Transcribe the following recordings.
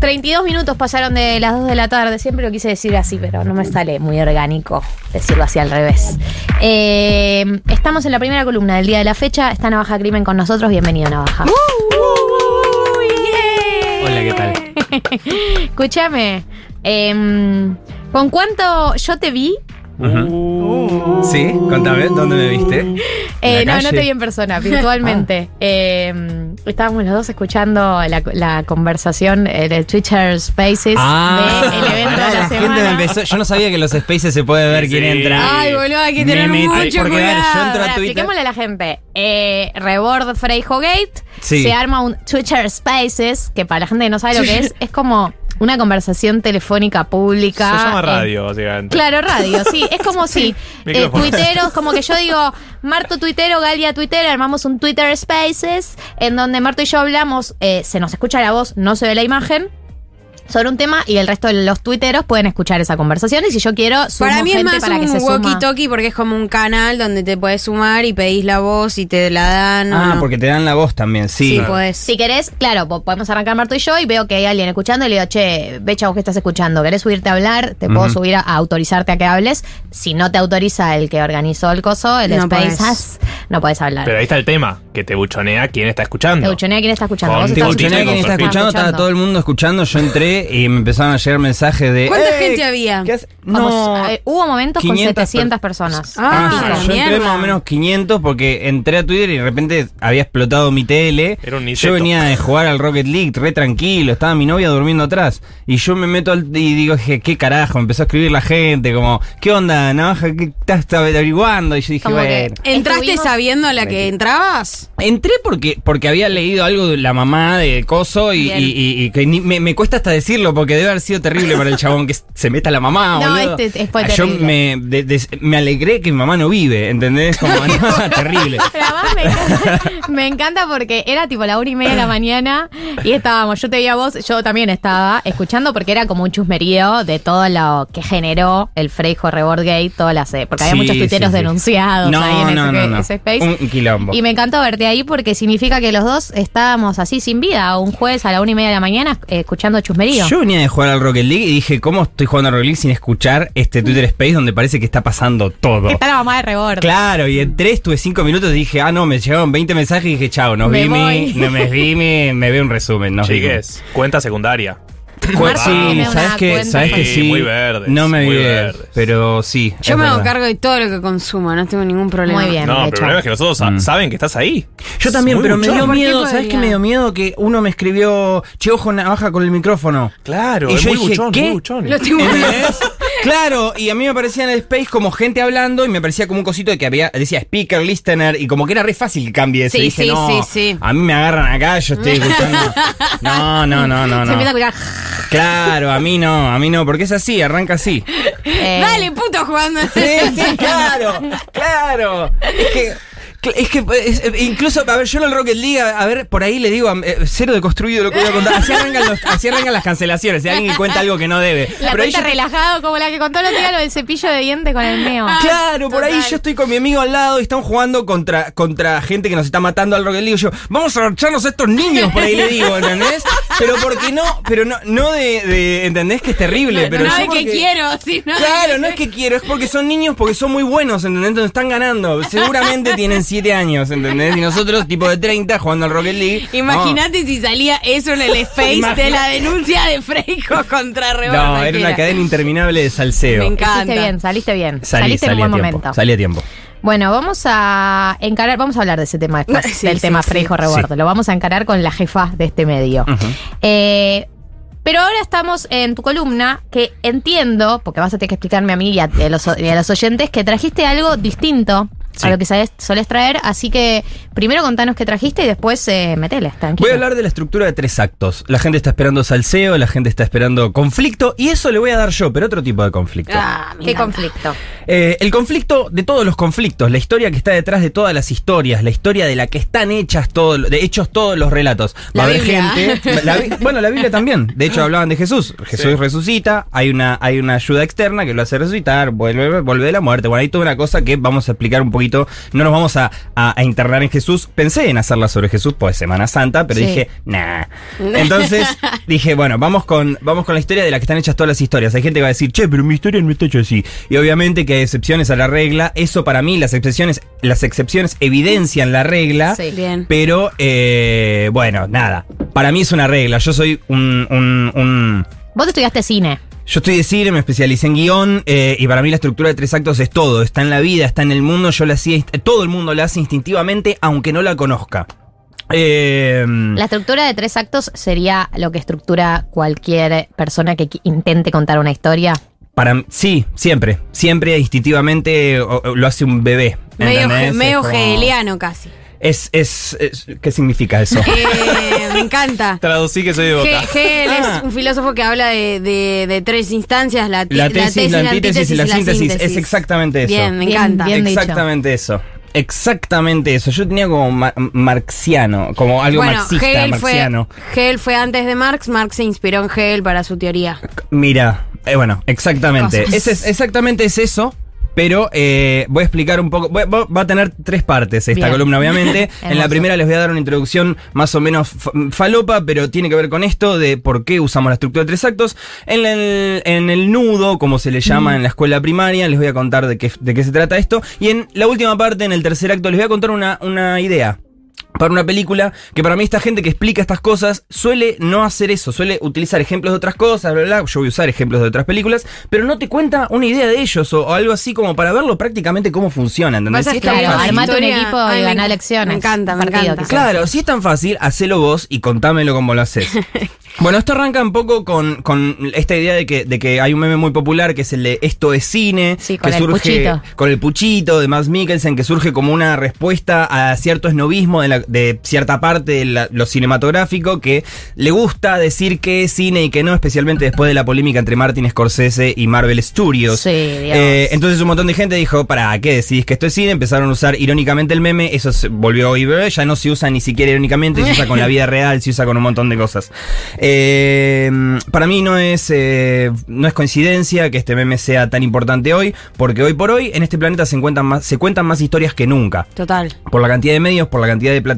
...32 minutos pasaron de las 2 de la tarde... ...siempre lo quise decir así... ...pero no me sale muy orgánico... ...decirlo así al revés... Eh, estamos en la primera columna del día de la fecha... ...está Navaja Crimen con nosotros... ...bienvenido Navaja... Hola, ¿qué tal? Escúchame... em, ¿Con cuánto yo te vi? Sí, contame, ¿dónde me viste? Eh, ¿En la no, no te vi en persona, virtualmente. Eh, estábamos los dos escuchando la, la conversación en el Twitter Spaces del evento de la la gente me semana. empezó. Yo no sabía que en los spaces se puede ver Sí. quién entra. Ay, boludo, hay que Me tener metí- mucho porque, a ver, yo cuidado. entro a Ahora, Twitter. expliquémosle a la gente. Eh, Rebord Freijo Gate. Sí. Se arma un Twitter Spaces, que para la gente que no sabe lo que es, es como una conversación telefónica pública. Se llama eh, radio, básicamente. Claro, radio, sí. Es como si eh, tuiteros, como que yo digo, Marto tuitero, Galia tuitero, armamos un Twitter Spaces, en donde Marto y yo hablamos, eh, se nos escucha la voz, no se ve la imagen, sobre un tema, y el resto de los tuiteros pueden escuchar esa conversación. Y si yo quiero, sumo Para mí es más para que se un suma. walkie-talkie porque es como un canal donde te puedes sumar y pedís la voz y te la dan. Ah, no. porque te dan la voz también, sí. Sí, podés. Si querés, claro, po- podemos arrancar Marto y yo y veo que hay alguien escuchando y le digo, che, Becha, vos que estás escuchando, ¿querés subirte a hablar? Te puedo subir a, a autorizarte a que hables. Si no te autoriza el que organizó el coso, el No Space podés. No podés hablar. Pero ahí está el tema, que te buchonea quién está Te escuchando. buchonea quién está escuchando. Con Vos tenía con quien está escuchando, estaba todo el mundo escuchando. Yo entré y me empezaron a llegar mensajes de. ¿Cuánta "Ey, gente había? ¿qué hace-?" Como No. eh, hubo momentos 500 con 700 per- personas. Ah, Ah, yo entré mierda. más o menos 500 porque entré a Twitter y de repente había explotado mi tele. Era un yo niceto. venía de jugar al Rocket League re tranquilo, estaba mi novia durmiendo atrás. Y yo me meto al, y digo, "Je, ¿qué carajo? Empezó a escribir la gente, como, ¿qué onda, navaja? ¿Qué estás averiguando? Y yo dije, Como que- bueno. ¿Entraste Estuvimos- sabiendo a la que entrabas? Entré porque, porque había leído algo de la mamá de Coso y, Bien. y- y- y que ni- me, me cuesta hasta decirlo porque debe haber sido terrible para el chabón que se meta la mamá. No, boludo. este- fue Ah, Yo me, de- de- me alegré que mi mamá no vive, ¿entendés? Como, no, terrible. Pero además me encanta, me encanta porque era tipo la una y media de la mañana y estábamos, yo te veía a vos, yo también estaba escuchando porque era como un chusmerío de todo lo que generó el Freijo Rebord Gate, todas las, eh, porque había Sí, muchos tuiteros sí, sí. denunciados No, ahí en no, ese, no, no. ese space. Un quilombo. Y me encantó verte ahí porque significa que los dos estábamos así sin vida, un jueves a la una y media de la mañana eh, escuchando chusmerío. Yo venía de jugar al Rocket League y dije, ¿cómo estoy jugando al Rocket League sin escuchar este Twitter Space donde parece que está pasando todo? Está la mamá de Rebord. Claro, y entré, estuve cinco minutos y dije, ah, no, me llegaron 20 mensajes y dije, chao, nos Me vi, voy. no me vi, me, me veo un resumen. Nos. Chiques, cuenta secundaria. Pues sí, ¿sabes que, ¿sabes que Sí, muy verdes, No me muy verdes. pero sí. Yo me hago verdad. cargo de todo lo que consumo, no tengo ningún problema. Muy bien. No, pero el problema es que nosotros Mm. saben que estás ahí. Yo también, pero me dio ¿Por qué miedo? ¿sabes qué me dio miedo? Que uno me escribió, che, ojo, navaja con el micrófono. Claro, Y es yo muy dije, buchón, ¿qué? muy buchón. Lo tengo ¿Entendés? Claro, y a mí me parecía en el space como gente hablando y me parecía como un cosito de que había, decía speaker, listener, y como que era re fácil que cambie eso. Sí, Y dije, sí, no, sí, sí. a mí me agarran acá, yo estoy escuchando. No, no, no, no, Se no. empieza a escuchar. Claro, a mí no, a mí no, porque es así, arranca así. eh, Dale, puto, jugando. Sí, sí, claro, claro. Es que. Es que es- incluso, a ver, yo en el Rocket League, a, ver, por ahí le digo, eh, cero de construido lo que voy a contar. Así arrancan, los- así arrancan las cancelaciones, si alguien cuenta algo que no debe. La Pero cuenta relajado, como la que contó el otro día lo del cepillo de diente con el meo. Claro, por ahí yo estoy con mi amigo al lado y estamos jugando contra, contra gente que nos está matando al Rocket League. Y yo, vamos a echarnos a estos niños, por ahí le digo, ¿entendés? Pero porque no, pero no, no de, de- ¿entendés? Que es terrible. Pero no yo de que porque- quiero, sino de Claro, que- no es que quiero, es porque son niños, porque son muy buenos, ¿entendés? Entonces están ganando. Seguramente tienen 7 años, ¿entendés? Y nosotros, tipo de 30, jugando al Rocket League. Imagínate si salía eso en el space de la denuncia de Freico contra No, Rebord. no era una cadena interminable de salseo. Me encanta. Saliste bien, saliste bien. Salí, saliste en salí un a buen tiempo. momento. Salí a tiempo. Bueno, vamos a encarar, vamos a hablar de ese tema después, Sí, del sí, tema. Freijo Rebordo. Lo vamos a encarar con la jefa de este medio. Eh, pero ahora estamos en tu columna, que entiendo, porque vas a tener que explicarme a mí y a, y a los, y a los oyentes, que trajiste algo distinto Sí. a lo que sabes- solés traer. Así que primero contanos qué trajiste y después eh, metele, tranquilo. Voy a hablar de la estructura de tres actos. La gente está esperando salseo, la gente está esperando conflicto, y eso le voy a dar yo, pero otro tipo de conflicto. Ah, ¿Qué encanta. conflicto? Eh, el conflicto de todos los conflictos, la historia que está detrás de todas las historias, la historia de la que están hechas todo, de hechos todos los relatos. Va La a haber Biblia. gente. la bueno, la Biblia también. De hecho, hablaban de Jesús. Jesús Sí. resucita, hay una, hay una ayuda externa que lo hace resucitar, vuelve, vuelve de la muerte. Bueno, hay toda una cosa que vamos a explicar un poquito. No nos vamos a, a- a internar en Jesús. Pensé en hacerla sobre Jesús, pues Semana Santa, pero Sí. dije, nah. Entonces dije, bueno, vamos con, vamos con la historia de la que están hechas todas las historias. Hay gente que va a decir, che, pero mi historia no está hecha así. Y obviamente que hay excepciones a la regla. Eso para mí, las excepciones, las excepciones evidencian la regla. Sí. Bien. Pero, eh, bueno, nada. Para mí es una regla. Yo soy un- un- un Vos estudiaste cine. Yo estoy de cine, me especialicé en guion eh, y para mí la estructura de tres actos es todo. Está en la vida, está en el mundo, yo la hacía, todo el mundo la hace instintivamente aunque no la conozca. Eh, La estructura de tres actos sería lo que estructura cualquier persona que intente contar una historia. para sí, siempre, siempre instintivamente o- o lo hace un bebé. Medio, medio como- hegeliano casi. Es, es, es- ¿qué significa eso? Eh, me encanta. Traducí que soy de boca. Ge- Hegel Ah. es un filósofo que habla de, de- de tres instancias, la, ti- La tesis, la antítesis y la síntesis. Es exactamente eso. Bien, me Bien, encanta. bien. dicho. Exactamente eso. Exactamente eso. Yo tenía como ma- marxiano, como algo bueno, marxista, Hegel fue, marxiano. Hegel fue antes de Marx, Marx se inspiró en Hegel para su teoría. Mira, eh, bueno, exactamente. Es, exactamente es eso. Pero eh, voy a explicar un poco. va va a tener tres partes esta Bien. columna, obviamente. en la primera les voy a dar una introducción más o menos fa- falopa, pero tiene que ver con esto de por qué usamos la estructura de tres actos. En el, en el nudo, como se le llama en la escuela primaria, les voy a contar de qué, de qué se trata esto. Y en la última parte, en el tercer acto, les voy a contar una, una idea para una película que para mí esta gente que explica estas cosas suele no hacer eso, suele utilizar ejemplos de otras cosas, bla, bla, bla. yo voy a usar ejemplos de otras películas, pero no te cuenta una idea de ellos o, o algo así como para verlo prácticamente cómo funciona, ¿entendés? Si es tan claro, una fácil- armate un equipo y Ay, elecciones. Me encanta, me Partido, encanta. Claro, si es tan fácil, hacelo vos y contámelo como lo haces. Bueno, esto arranca un poco con, con esta idea de que, de que hay un meme muy popular que es el de esto es cine, Sí, con que el surge puchito. con el puchito de Max Mikkelsen, que surge como una respuesta a cierto esnovismo de, la- de cierta parte de la- lo cinematográfico que le gusta decir que es cine y que no, especialmente después de la polémica entre Martin Scorsese y Marvel Studios. Sí. Eh, entonces un montón de gente dijo, ¿para qué decís que esto es cine? Empezaron a usar irónicamente el meme, eso se volvió hoy, ya no se usa ni siquiera irónicamente, se usa con la vida real, se usa con un montón de cosas. Eh, para mí no es, eh, no es coincidencia que este meme sea tan importante hoy, porque hoy por hoy en este planeta se cuentan más, se cuentan más historias que nunca Total. por la cantidad de medios, por la cantidad de plataformas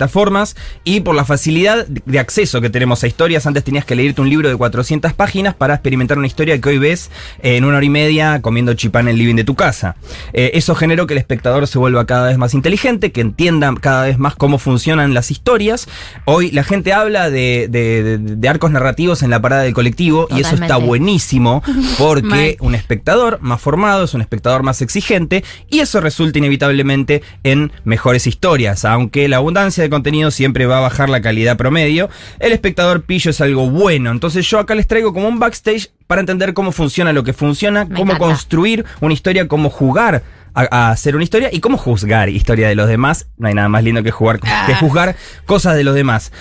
y por la facilidad de acceso que tenemos a historias. Antes tenías que leerte un libro de 400 páginas para experimentar una historia que hoy ves eh, en una hora y media comiendo chipá en el living de tu casa. Eh, eso generó que el espectador se vuelva cada vez más inteligente, que entienda cada vez más cómo funcionan las historias. Hoy la gente habla de, de- de- de arcos narrativos en la parada del colectivo y eso está buenísimo porque un espectador más formado es un espectador más exigente y eso resulta inevitablemente en mejores historias. Aunque la abundancia de contenido siempre va a bajar la calidad promedio, el espectador pillo es algo bueno. Entonces yo acá les traigo como un backstage para entender cómo funciona lo que funciona, Me cómo encanta. construir una historia, cómo jugar. A, a hacer una historia y cómo juzgar historia de los demás. No hay nada más lindo que jugar que Ah. juzgar cosas de los demás.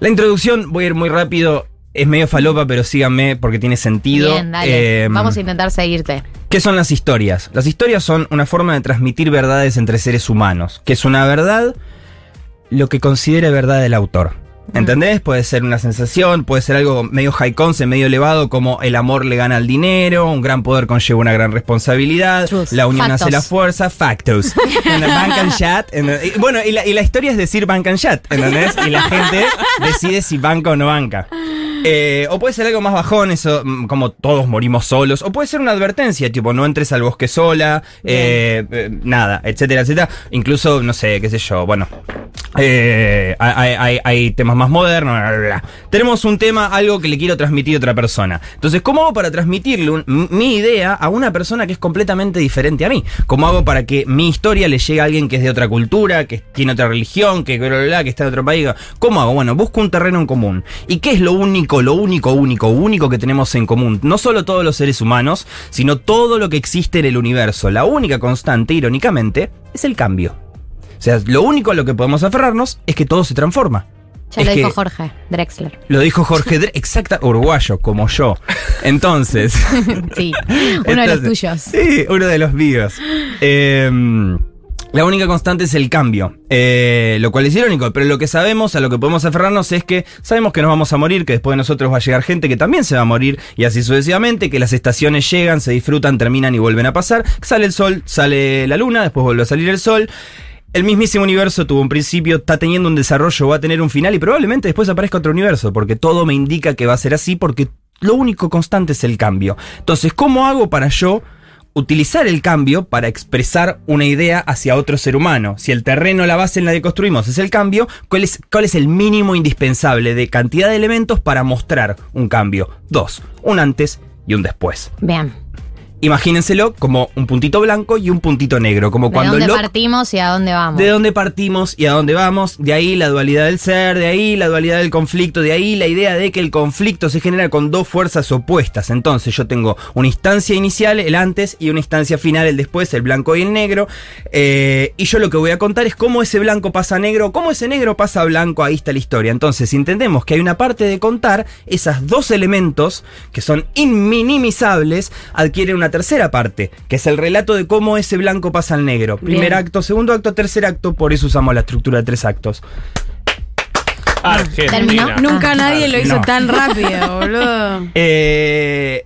La introducción, voy a ir muy rápido, es medio falopa, pero síganme porque tiene sentido. Bien, dale. Eh, Vamos a intentar seguirte. ¿Qué son las historias? Las historias son una forma de transmitir verdades entre seres humanos. que es una verdad? Lo que considera verdad el autor. ¿Entendés? Puede ser una sensación, puede ser algo medio high concept, medio elevado, como el amor le gana al dinero, un gran poder conlleva una gran responsabilidad, la unión hace la fuerza, factos. Bank and chat. y bueno, y la, y la historia es decir bank and chat, ¿entendés? Y la gente decide si banca o no banca. Eh, o puede ser algo más bajón, eso, mm, como todos morimos solos. O puede ser una advertencia, tipo, no entres al bosque sola, eh, eh, nada, etcétera, etcétera. Incluso, no sé, qué sé yo, bueno. hay, hay- hay temas más modernos. bla, bla, bla. Tenemos un tema, algo que le quiero transmitir a otra persona. Entonces, ¿cómo hago para transmitirle un- mi idea a una persona que es completamente diferente a mí? ¿Cómo hago para que mi historia le llegue a alguien que es de otra cultura, que tiene otra religión, que que está de otro país? ¿Cómo hago? Bueno, busco un terreno en común. ¿Y qué es lo único único, lo único, único, único que tenemos en común, no solo todos los seres humanos, sino todo lo que existe en el universo. La única constante, irónicamente, es el cambio. O sea, lo único a lo que podemos aferrarnos es que todo se transforma. Ya Es lo dijo Jorge Drexler. Lo dijo Jorge Dre, exacta, uruguayo, como yo. Entonces. Sí, uno de los tuyos. Sí, uno de los míos. Eh, la única constante es el cambio, eh, lo cual es irónico, pero lo que sabemos, a lo que podemos aferrarnos es que sabemos que nos vamos a morir, que después de nosotros va a llegar gente que también se va a morir, y así sucesivamente, que las estaciones llegan, se disfrutan, terminan y vuelven a pasar, sale el sol, sale la luna, después vuelve a salir el sol. El mismísimo universo tuvo un principio, está teniendo un desarrollo, va a tener un final y probablemente después aparezca otro universo, porque todo me indica que va a ser así, porque lo único constante es el cambio. Entonces, ¿cómo hago para yo utilizar el cambio para expresar una idea hacia otro ser humano? Si el terreno, la base en la que construimos es el cambio, ¿cuál es, el mínimo indispensable de cantidad de elementos para mostrar un cambio? Dos, un antes y un después. Bien. Imagínenselo como un puntito blanco y un puntito negro, como ¿De cuando dónde Locke partimos y a dónde vamos? de dónde partimos y a dónde vamos, de ahí la dualidad del ser, de ahí la dualidad del conflicto, de ahí la idea de que el conflicto se genera con dos fuerzas opuestas. Entonces yo tengo una instancia inicial, el antes, y una instancia final, el después, el blanco y el negro. Eh, y yo lo que voy a contar es cómo ese blanco pasa a negro, cómo ese negro pasa a blanco, ahí está la historia. Entonces, entendemos que hay una parte de contar, esas dos elementos, que son inminimizables, adquieren una tercera parte, que es el relato de cómo ese blanco pasa al negro. Primer Bien. acto, segundo acto, tercer acto, por eso usamos la estructura de tres actos. Argentina. ¿Terminó? Nunca Ah. nadie lo hizo No. tan rápido, boludo. Eh,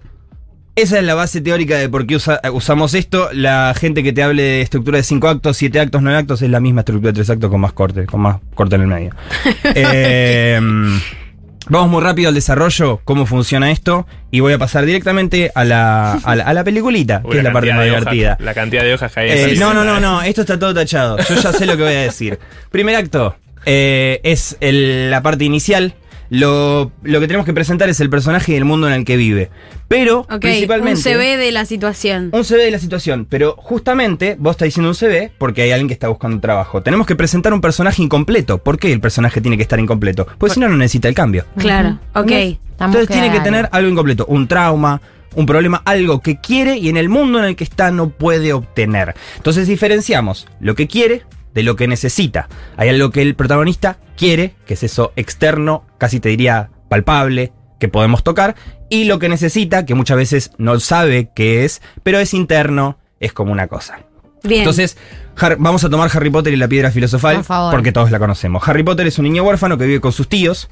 esa es la base teórica de por qué usa- usamos esto. La gente que te hable de estructura de cinco actos, siete actos, nueve actos, es la misma estructura de tres actos con más corte, con más corte en el medio. Eh, vamos muy rápido al desarrollo, cómo funciona esto, y voy a pasar directamente a la, a la, a la peliculita, Uy, que es la parte más divertida. la cantidad de hojas que hay. Eh, no, no, no, no, esto está todo tachado. Yo ya sé lo que voy a decir. Primer acto eh, es el- la parte inicial. Lo, lo que tenemos que presentar es el personaje y el mundo en el que vive. Pero, principalmente. un CV de la situación. Un CV de la situación, pero justamente vos estás diciendo un CV porque hay alguien que está buscando trabajo. Tenemos que presentar un personaje incompleto. ¿Por qué el personaje tiene que estar incompleto? Porque si no, no necesita el cambio. Claro, ok. Entonces tiene que tener algo incompleto, un trauma, un problema, algo que quiere y en el mundo en el que está no puede obtener. Entonces diferenciamos lo que quiere de lo que necesita. Hay algo que el protagonista quiere, que es eso externo, casi te diría palpable, que podemos tocar, y lo que necesita, que muchas veces no sabe qué es, pero es interno, es como una cosa. Bien. Entonces, vamos a tomar Harry Potter y la piedra filosofal, Por favor. porque todos la conocemos. Harry Potter es un niño huérfano que vive con sus tíos.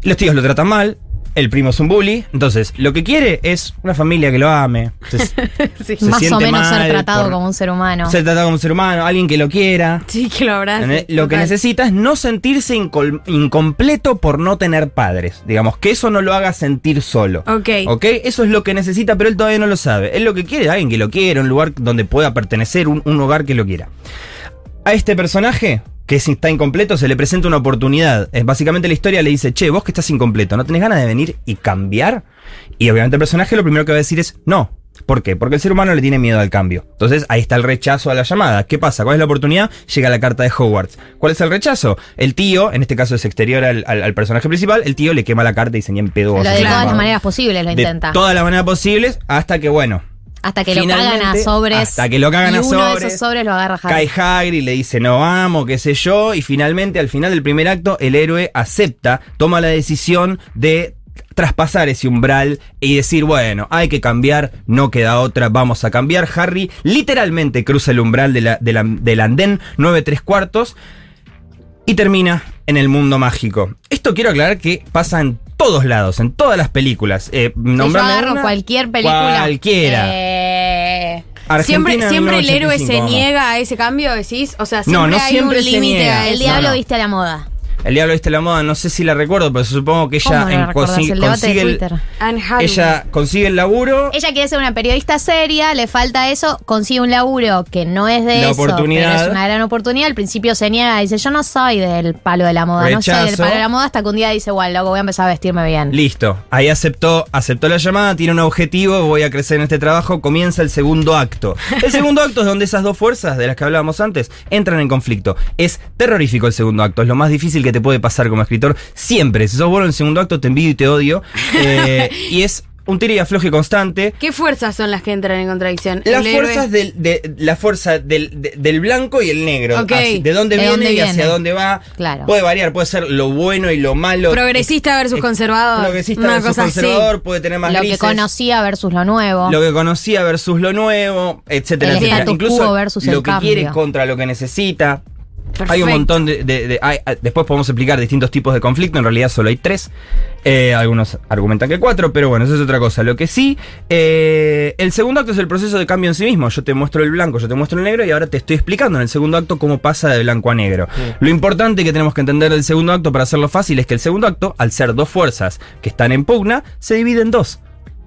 Los tíos lo tratan mal. El primo es un bully. Entonces, lo que quiere es una familia que lo ame. Se, Sí. se Más o menos ser tratado como un ser humano. ser tratado como un ser humano, alguien que lo quiera. Sí, que lo abrace. Lo que necesita es no sentirse incompleto por no tener padres. Digamos, que eso no lo haga sentir solo. Ok. ¿Ok? Eso es lo que necesita, pero él todavía no lo sabe. Él lo que quiere es alguien que lo quiera, un lugar donde pueda pertenecer, un, un hogar que lo quiera. A este personaje, que es- está incompleto, se le presenta una oportunidad. Es básicamente la historia le dice, che, vos que estás incompleto, ¿no tenés ganas de venir y cambiar? Y obviamente el personaje lo primero que va a decir es, no. ¿Por qué? Porque el ser humano le tiene miedo al cambio. Entonces ahí está el rechazo a la llamada. ¿Qué pasa? ¿Cuál es la oportunidad? Llega la carta de Hogwarts. ¿Cuál es el rechazo? El tío, en este caso es exterior al, al- al personaje principal, el tío le quema la carta y dice, ni en pedo. Lo de todas las mago". maneras posibles lo De intenta. todas las maneras posibles hasta que, bueno, Hasta que lo finalmente, cagan a sobres. hasta que lo cagan y a uno de sobres, esos sobres lo agarra cae Harry. Hagrid y le dice no vamos, qué sé yo, y finalmente al final del primer acto el héroe acepta, toma la decisión de traspasar ese umbral y decir, bueno, hay que cambiar, no queda otra, vamos a cambiar. Harry literalmente cruza el umbral de la- de la- del andén 9 3 cuartos y termina en el mundo mágico. Esto quiero aclarar que pasa en todos lados, en todas las películas. Eh, Si yo agarro una. cualquier película. Cualquiera. eh, Siempre, siempre el héroe se 1985, vamos. niega a ese cambio, decís. O sea, siempre No, no hay siempre un se límite el diablo no. viste a la moda. El diablo viste la moda, no sé si la recuerdo, pero supongo que ¿Cómo ella no en- consigue, El consigue ella consigue el laburo. Ella quiere ser una periodista seria, le falta eso, consigue un laburo que no es de La eso, oportunidad. pero es una gran oportunidad. Al principio se niega, dice, yo no soy del palo de la moda, no soy del Rechazo. palo de la moda, hasta que un día dice, bueno, loco, voy a empezar a vestirme bien. Listo, ahí aceptó, aceptó la llamada, tiene un objetivo, voy a crecer en este trabajo, comienza el segundo acto. El segundo acto es donde esas dos fuerzas de las que hablábamos antes entran en conflicto. Es terrorífico el segundo acto, es lo más difícil que que te puede pasar como escritor. Siempre. Si sos bueno en el segundo acto, te envidio y te odio. Eh, y es un tira y afloje constante. ¿Qué fuerzas son las que entran en contradicción? Las El fuerzas del, de, la fuerza del, de- del blanco y el negro. Así, de dónde De viene dónde y hacia dónde va. Claro. Puede variar, puede ser lo bueno y lo malo. Progresista versus conservador. Progresista Una versus cosa así. conservador, puede tener más Lo que conocía versus lo nuevo. Lo que conocía versus lo nuevo, etcétera, El etcétera. Incluso versus lo el que cambio. quiere contra lo que necesita. Hay un montón de. de- de- hay- hay- después podemos explicar distintos tipos de conflicto. En realidad solo hay tres. Eh, algunos argumentan que cuatro, pero bueno, eso es otra cosa. Lo que sí, eh, el segundo acto es el proceso de cambio en sí mismo. Yo te muestro el blanco, yo te muestro el negro y ahora te estoy explicando en el segundo acto cómo pasa de blanco a negro. Lo importante que tenemos que entender del segundo acto para hacerlo fácil es que el segundo acto, al ser dos fuerzas que están en pugna, se divide en dos.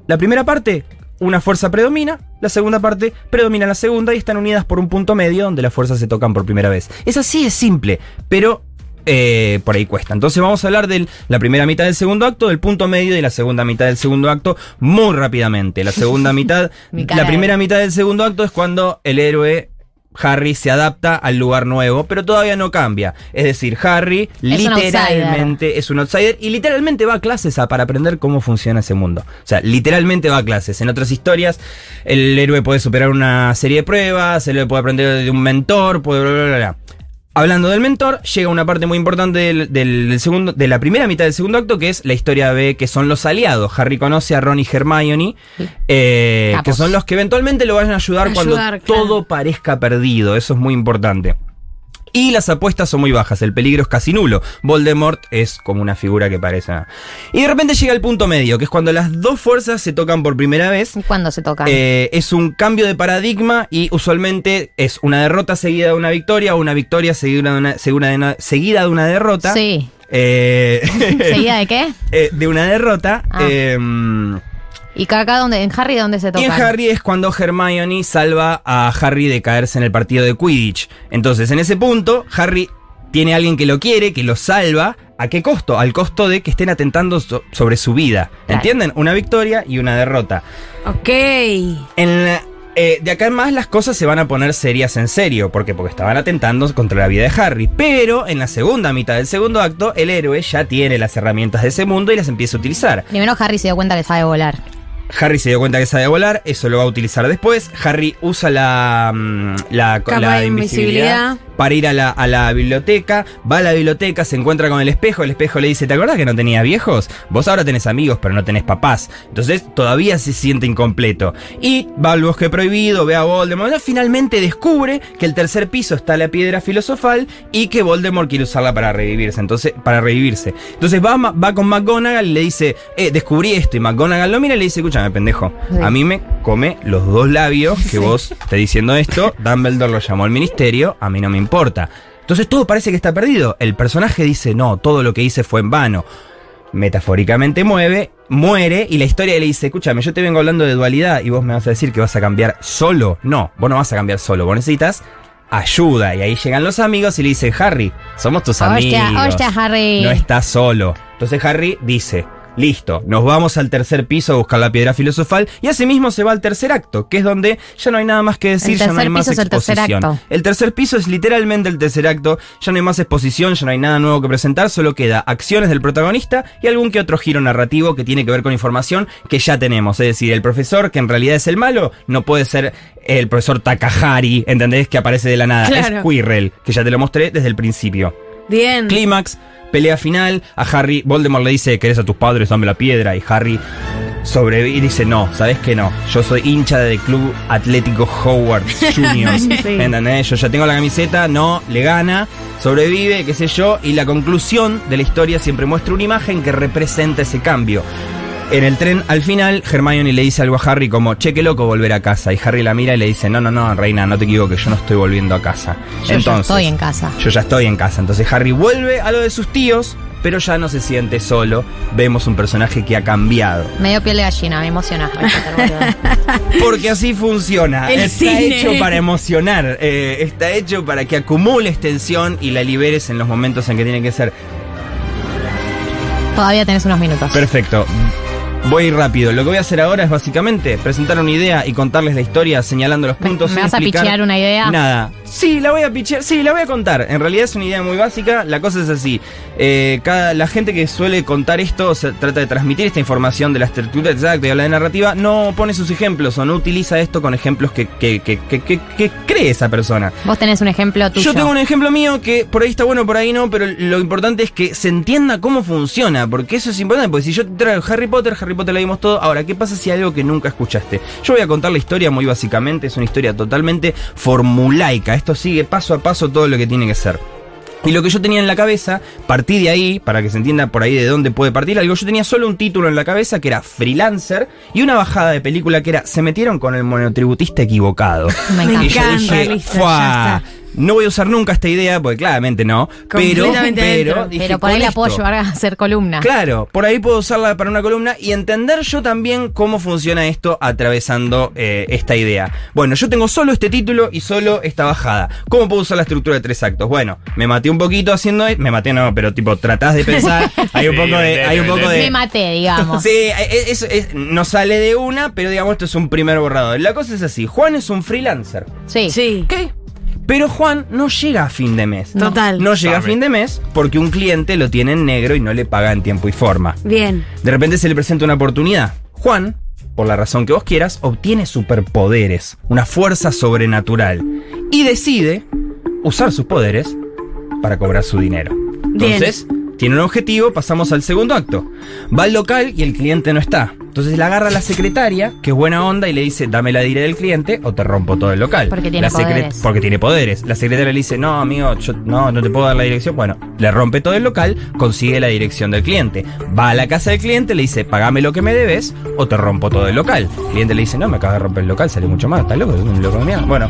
La primera parte, una fuerza predomina, la segunda parte predomina la segunda y están unidas por un punto medio donde las fuerzas se tocan por primera vez. Es así, es simple, pero eh, por ahí cuesta. Entonces vamos a hablar de la primera mitad del segundo acto, del punto medio y la segunda mitad del segundo acto muy rápidamente. La segunda mitad, la primera mitad del segundo acto es cuando el héroe... Harry se adapta al lugar nuevo, pero todavía no cambia. Es decir, Harry Es un literalmente es un outsider y literalmente va a clases a- para aprender cómo funciona ese mundo. O sea, literalmente va a clases. En otras historias, el héroe puede superar una serie de pruebas, el héroe puede aprender de un mentor, puede bla, bla, bla, bla. Hablando del mentor, llega una parte muy importante del, del- del segundo, de la primera mitad del segundo acto, que es la historia B, que son los aliados. Harry conoce a Ron y Hermione, eh, que son los que eventualmente lo vayan a ayudar, cuando Ayudar, claro. todo parezca perdido. Eso es muy importante. Y las apuestas son muy bajas, el peligro es casi nulo. Voldemort es como una figura que parece. Y de repente llega el punto medio, que es cuando las dos fuerzas se tocan por primera vez. ¿Cuándo se toca? Eh, es un cambio de paradigma y usualmente es una derrota seguida de una victoria o una victoria seguida de una, seguida de una, seguida de una derrota. sí. Eh, ¿Seguida de qué? eh, de una derrota. Ah. ¿Y acá dónde? ¿En Harry dónde se y toca? en Harry es cuando Hermione salva a Harry de caerse en el partido de Quidditch. Entonces, en ese punto, Harry tiene a alguien que lo quiere, que lo salva. ¿A qué costo? Al costo de que estén atentando so- sobre su vida. Claro. ¿Entienden? Una victoria y una derrota. Ok. En la- eh, de acá en más las cosas se van a poner serias en serio. ¿Por qué? Porque estaban atentando contra la vida de Harry. Pero en la segunda mitad del segundo acto, el héroe ya tiene las herramientas de ese mundo y las empieza a utilizar. Primero Harry se dio cuenta que sabe volar. Harry se dio cuenta que sabe volar, eso lo va a utilizar después. Harry usa la, mm, la, Capa la de invisibilidad invisibilidad. para ir a la, a la biblioteca. Va a la biblioteca, se encuentra con el espejo. El espejo le dice: ¿Te acuerdas que no tenías viejos? Vos ahora tenés amigos, pero no tenés papás. Entonces todavía se siente incompleto. Y va al bosque prohibido, ve a Voldemort. Finalmente descubre que el tercer piso está la piedra filosofal y que Voldemort quiere usarla para revivirse. Entonces, para revivirse. Entonces va con McGonagall y le dice: eh, Descubrí esto. Y McGonagall lo mira y le dice: Escúchame, pendejo. Sí. A mí me come los dos labios que vos estés diciendo esto. Dumbledore lo llamó al ministerio. A mí no me importa. Entonces todo parece que está perdido. El personaje dice: No, todo lo que hice fue en vano metafóricamente mueve, muere y la historia le dice, escúchame, yo te vengo hablando de dualidad y vos me vas a decir que vas a cambiar solo. No, vos no vas a cambiar solo, vos necesitas ayuda. Y ahí llegan los amigos y le dicen, Harry, somos tus amigos. Hostia, hostia, Harry. No estás solo. Entonces Harry dice, listo, nos vamos al tercer piso a buscar la piedra filosofal y asimismo se va al tercer acto, que es donde ya no hay nada más que decir, ya no hay más el tercer exposición. El tercer piso es literalmente el tercer acto, ya no hay más exposición, ya no hay nada nuevo que presentar, solo queda acciones del protagonista y algún que otro giro narrativo que tiene que ver con información que ya tenemos. Es decir, el profesor, que en realidad es el malo, no puede ser el profesor Takahari, ¿entendés? Que aparece de la nada. Claro. Es Quirrell, que ya te lo mostré desde el principio. Bien. Clímax, pelea final, a Harry, Voldemort le dice, ¿querés a tus padres? Dame la piedra. Y Harry sobrevive y dice, no, ¿sabes qué no? Yo soy hincha del Club Atlético Howard Juniors. ¿Entendés? Yo ya tengo la camiseta, no, le gana, sobrevive, qué sé yo, y la conclusión de la historia siempre muestra una imagen que representa ese cambio. En el tren, al final, Hermione le dice algo a Harry como, che, qué loco volver a casa. Y Harry la mira y le dice, no, no, no, reina, no te equivoques, yo no estoy volviendo a casa. Yo ya estoy en casa. Yo ya estoy en casa. Entonces Harry vuelve a lo de sus tíos, pero ya no se siente solo. Vemos un personaje que ha cambiado. Me dio piel de gallina, me emociona. Porque así funciona. El está cine. hecho para emocionar. eh, está hecho para que acumules tensión y la liberes en los momentos en que tiene que ser. Todavía tenés unos minutos. Perfecto. Voy rápido. Lo que voy a hacer ahora es básicamente presentar una idea y contarles la historia señalando los ¿Me- puntos. me vas a pichear una idea? Nada. Sí, la voy a pichear, sí, la voy a contar. En realidad es una idea muy básica. La cosa es así. Eh, cada, la gente que suele contar esto, o sea, trata de transmitir esta información de la estructura exacta y habla de narrativa, no pone sus ejemplos o no utiliza esto con ejemplos que, que, que, que- cree esa persona. Vos tenés un ejemplo tuyo. Yo tengo un ejemplo mío que por ahí está bueno, por ahí no, pero lo importante es que se entienda cómo funciona, porque eso es importante, porque si yo traigo Harry Potter, Harry Potter la vimos todo, ahora, ¿qué pasa si hay algo que nunca escuchaste? Yo voy a contar la historia muy básicamente, es una historia totalmente formulaica, esto sigue paso a paso todo lo que tiene que ser. Y lo que yo tenía en la cabeza, partí de ahí, para que se entienda por ahí de dónde puede partir algo, yo tenía solo un título en la cabeza que era freelancer y una bajada de película que era se metieron con el monotributista equivocado. Me encanta. Y yo dije, no voy a usar nunca esta idea, porque claramente no. Pero, pero, dije, Pero por ahí la esto- puedo llevar a hacer columna. Claro, por ahí puedo usarla para una columna y entender yo también cómo funciona esto atravesando eh, esta idea. Bueno, yo tengo solo este título y solo esta bajada. ¿Cómo puedo usar la estructura de tres actos? Bueno, me maté un poquito haciendo... e- Me maté no, pero tipo, tratás de pensar. hay un poco de... vendete, Hay un poco vendete. de Me maté, digamos. Sí, eh, eso es- no sale de una, pero digamos esto es un primer borrador. La cosa es así, Juan es un freelancer. Sí. Sí. Pero Juan no llega a fin de mes. Total. No llega a fin de mes porque un cliente lo tiene en negro y no le paga en tiempo y forma. Bien. De repente se le presenta una oportunidad. Juan, por la razón que vos quieras, obtiene superpoderes, una fuerza sobrenatural y decide usar sus poderes para cobrar su dinero. Bien. Tiene un objetivo, pasamos al segundo acto. Va al local y el cliente no está. Entonces le agarra a la secretaria, que es buena onda, y le dice, dame la dire del cliente o te rompo todo el local. Porque tiene La poderes. Porque tiene poderes. La secretaria le dice, no, amigo, yo no, no te puedo dar la dirección. Bueno, le rompe todo el local, consigue la dirección del cliente. Va a la casa del cliente, le dice, pagame lo que me debes o te rompo todo el local. El cliente le dice, no, me acabas de romper el local, sale mucho más, estás loco, es un loco de mierda. Bueno,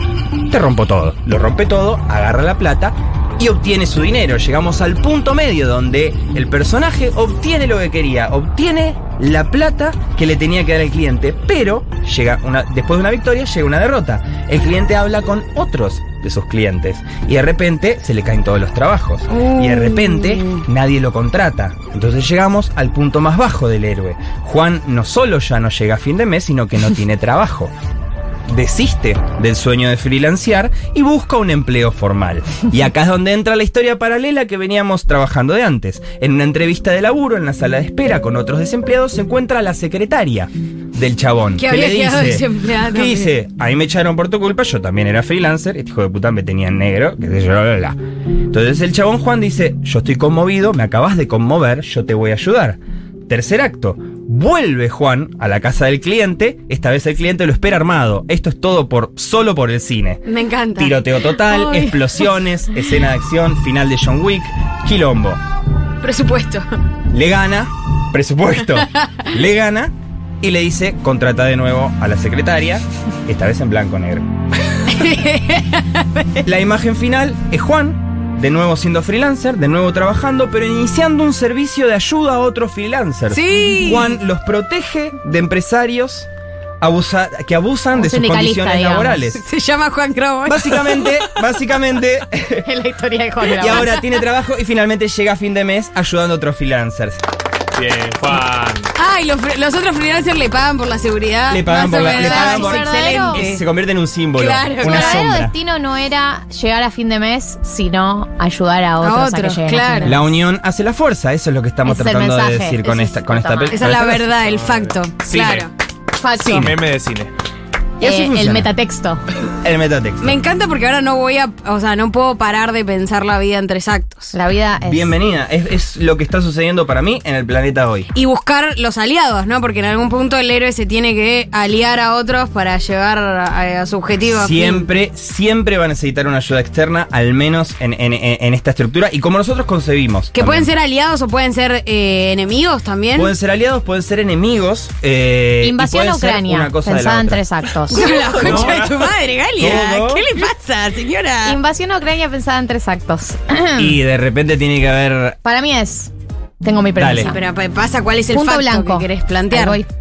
te rompo todo. Lo rompe todo, agarra la plata y obtiene su dinero. Llegamos al punto medio donde el personaje obtiene lo que quería, obtiene la plata que le tenía que dar al cliente, pero llega una, después de una victoria llega una derrota. El cliente habla con otros de sus clientes y de repente se le caen todos los trabajos y de repente nadie lo contrata. Entonces llegamos al punto más bajo del héroe. Juan no solo ya no llega a fin de mes, sino que no tiene trabajo desiste del sueño de freelancear y busca un empleo formal. Y acá es donde entra la historia paralela que veníamos trabajando de antes. En una entrevista de laburo en la sala de espera con otros desempleados se encuentra la secretaria del chabón. Que desempleada ¿Qué también. dice? A mí me echaron por tu culpa, yo también era freelancer, este hijo de puta me tenía en negro, qué sé yo, bla, bla. Entonces el chabón Juan dice, yo estoy conmovido, me acabas de conmover, yo te voy a ayudar. Tercer acto. Vuelve Juan a la casa del cliente. Esta vez el cliente lo espera armado. Esto es todo por solo por el cine. Me encanta. Tiroteo total, explosiones, escena de acción, final de John Wick, quilombo. Presupuesto. Le gana, presupuesto, le gana y le dice contrata de nuevo a la secretaria, esta vez en blanco negro. La imagen final es Juan, de nuevo siendo freelancer, de nuevo trabajando, pero iniciando un servicio de ayuda a otros freelancers. Sí. Juan los protege de empresarios abusa- que abusan de sus condiciones digamos. laborales. Se llama Juan Crow. Básicamente, básicamente, Es la historia de Juan y ahora tiene trabajo y finalmente llega a fin de mes ayudando a otros freelancers. Bien, Juan. Ay, los, fre- los otros freelancers le pagan por la seguridad. Le pagan por la- le pagan por- excelente. Se convierte en un símbolo, Claro, una verdadero sombra. destino no era llegar a fin de mes, sino ayudar a otros a, otros, que lleguen a claro. fin de mes. La unión hace la fuerza, eso es lo que estamos Ese es el tratando de mensaje, decir con ese esta, es con esta. Esa es la verdad, el facto. Cine. Claro. Facto. Meme de cine. Y así Eh, el metatexto. El metatexto. Me encanta porque ahora no voy a. O sea, no puedo parar de pensar la vida en tres actos. La vida es. Bienvenida, es, es lo que está sucediendo para mí en el planeta hoy. Y buscar los aliados, ¿no? Porque en algún punto el héroe se tiene que aliar a otros para llevar a, a su objetivo. Siempre, siempre va a necesitar una ayuda externa, al menos en, en- en- en esta estructura, y como nosotros concebimos. Que también. pueden ser aliados o pueden ser eh, enemigos también. Pueden ser aliados, pueden ser enemigos. eh, Invasión a Ucrania. Una cosa de la Pensada en tres actos. La concha de tu madre, Galia. ¿Cómo? ¿Qué le pasa, señora? Invasión a Ucrania pensada en tres actos. Y de repente tiene que haber. Para mí es. Tengo mi Dale. premisa. Pero pa- pasa cuál es el Punto facto blanco. que querés plantear. Ahí voy.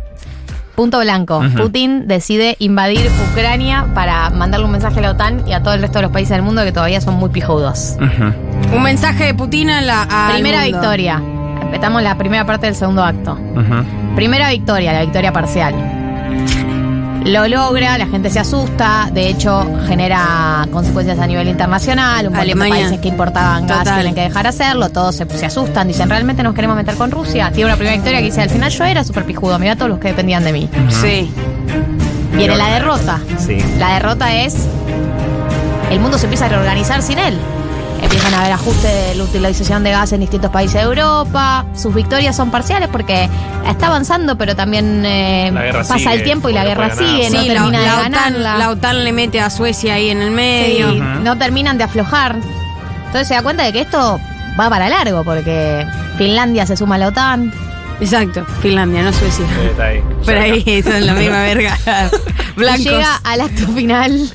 Punto blanco. Putin decide invadir Ucrania para mandarle un mensaje a la OTAN y a todo el resto de los países del mundo que todavía son muy pijudos. Un mensaje de Putin a la. Primera mundo. victoria. Empezamos la primera parte del segundo acto. Primera victoria, la victoria parcial. Lo logra, la gente se asusta, de hecho genera consecuencias a nivel internacional, un montón de Alemania. países que importaban gas Total. tienen que dejar hacerlo, todos se, se asustan, dicen, ¿realmente nos queremos meter con Rusia? Tiene una primera historia que dice, al final yo era súper pijudo, mira todos los que dependían de mí. Sí. Viene la derrota. Sí. La derrota es. El mundo se empieza a reorganizar sin él. Empiezan a haber ajustes de la utilización de gas en distintos países de Europa. Sus victorias son parciales porque está avanzando, pero también eh, pasa sigue, el tiempo y la guerra sigue, no Sí, la, termina de la OTAN, ganarla. la OTAN le mete a Suecia ahí en el Sí, medio. no terminan de aflojar. Entonces se da cuenta de que esto va para largo porque Finlandia se suma a la OTAN. Exacto, Finlandia, no Suecia. Está ahí. Pero ahí son la misma verga. Y Blancos. llega al acto final.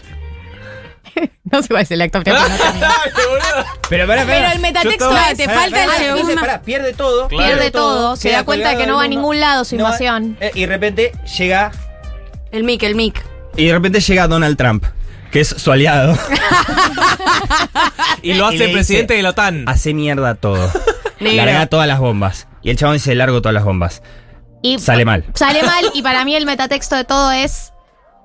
No sé cuál es el acto final. pero. ¡Qué boludo! Pero, el metatexto es- te falta el pará, dice, pierde todo. Claro. Pierde todo, se da cuenta de que no va a ningún lado su No va- invasión. eh, y de repente llega. El mic, el mic. Y de repente llega Donald Trump, que es su aliado. Y lo Y hace el presidente dice, de la OTAN. Hace mierda todo. Negro. Larga todas las bombas. Y el chabón dice, largo todas las bombas. Y Sale mal. Sale mal y para mí el metatexto de todo es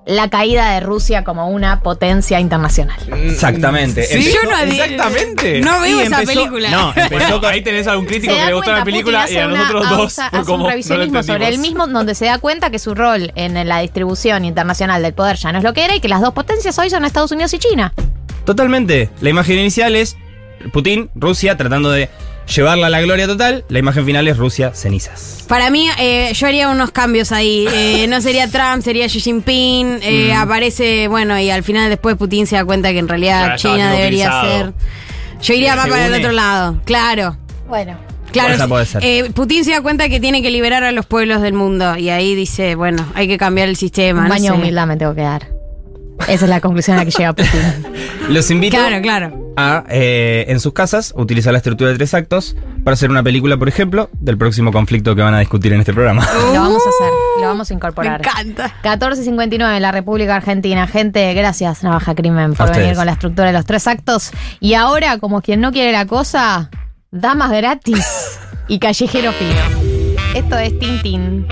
la caída de Rusia como una potencia internacional. Exactamente. Sí, Empezó- Yo no exactamente. No veo Y esa empezó- película. No, empezó con- ahí tenés a algún crítico que le gustó la película y a una- nosotros dos hace- como un no revisionismo sobre él entendimos. mismo donde se da cuenta que su rol en la distribución internacional del poder ya no es lo que era y que las dos potencias hoy son Estados Unidos y China. Totalmente. La imagen inicial es Putin, Rusia, tratando de llevarla a la gloria total. La imagen final es Rusia, cenizas. Para mí, eh, yo haría unos cambios ahí. Eh, no sería Trump, sería Xi Jinping. Eh, Mm. Aparece, bueno, y al final después Putin se da cuenta que en realidad China debería utilizado. ser. Yo iría más para el otro lado. Claro. Bueno. Claro, puede ser. eh, Putin se da cuenta que tiene que liberar a los pueblos del mundo y ahí dice, bueno, hay que cambiar el sistema. Un no baño de sé. humildad me tengo que dar. Esa es la conclusión a la que llega Putin. Los invito Claro, claro. A, eh, en sus casas, utilizar la estructura de tres actos para hacer una película, por ejemplo, del próximo conflicto que van a discutir en este programa. Lo vamos a hacer, lo vamos a incorporar. Me encanta. 1459, la República Argentina. Gente, gracias, Navaja Crimen, A por venir ustedes. con la estructura de los tres actos. Y ahora, como quien no quiere la cosa, damas gratis y callejero fino. Esto es Tintín.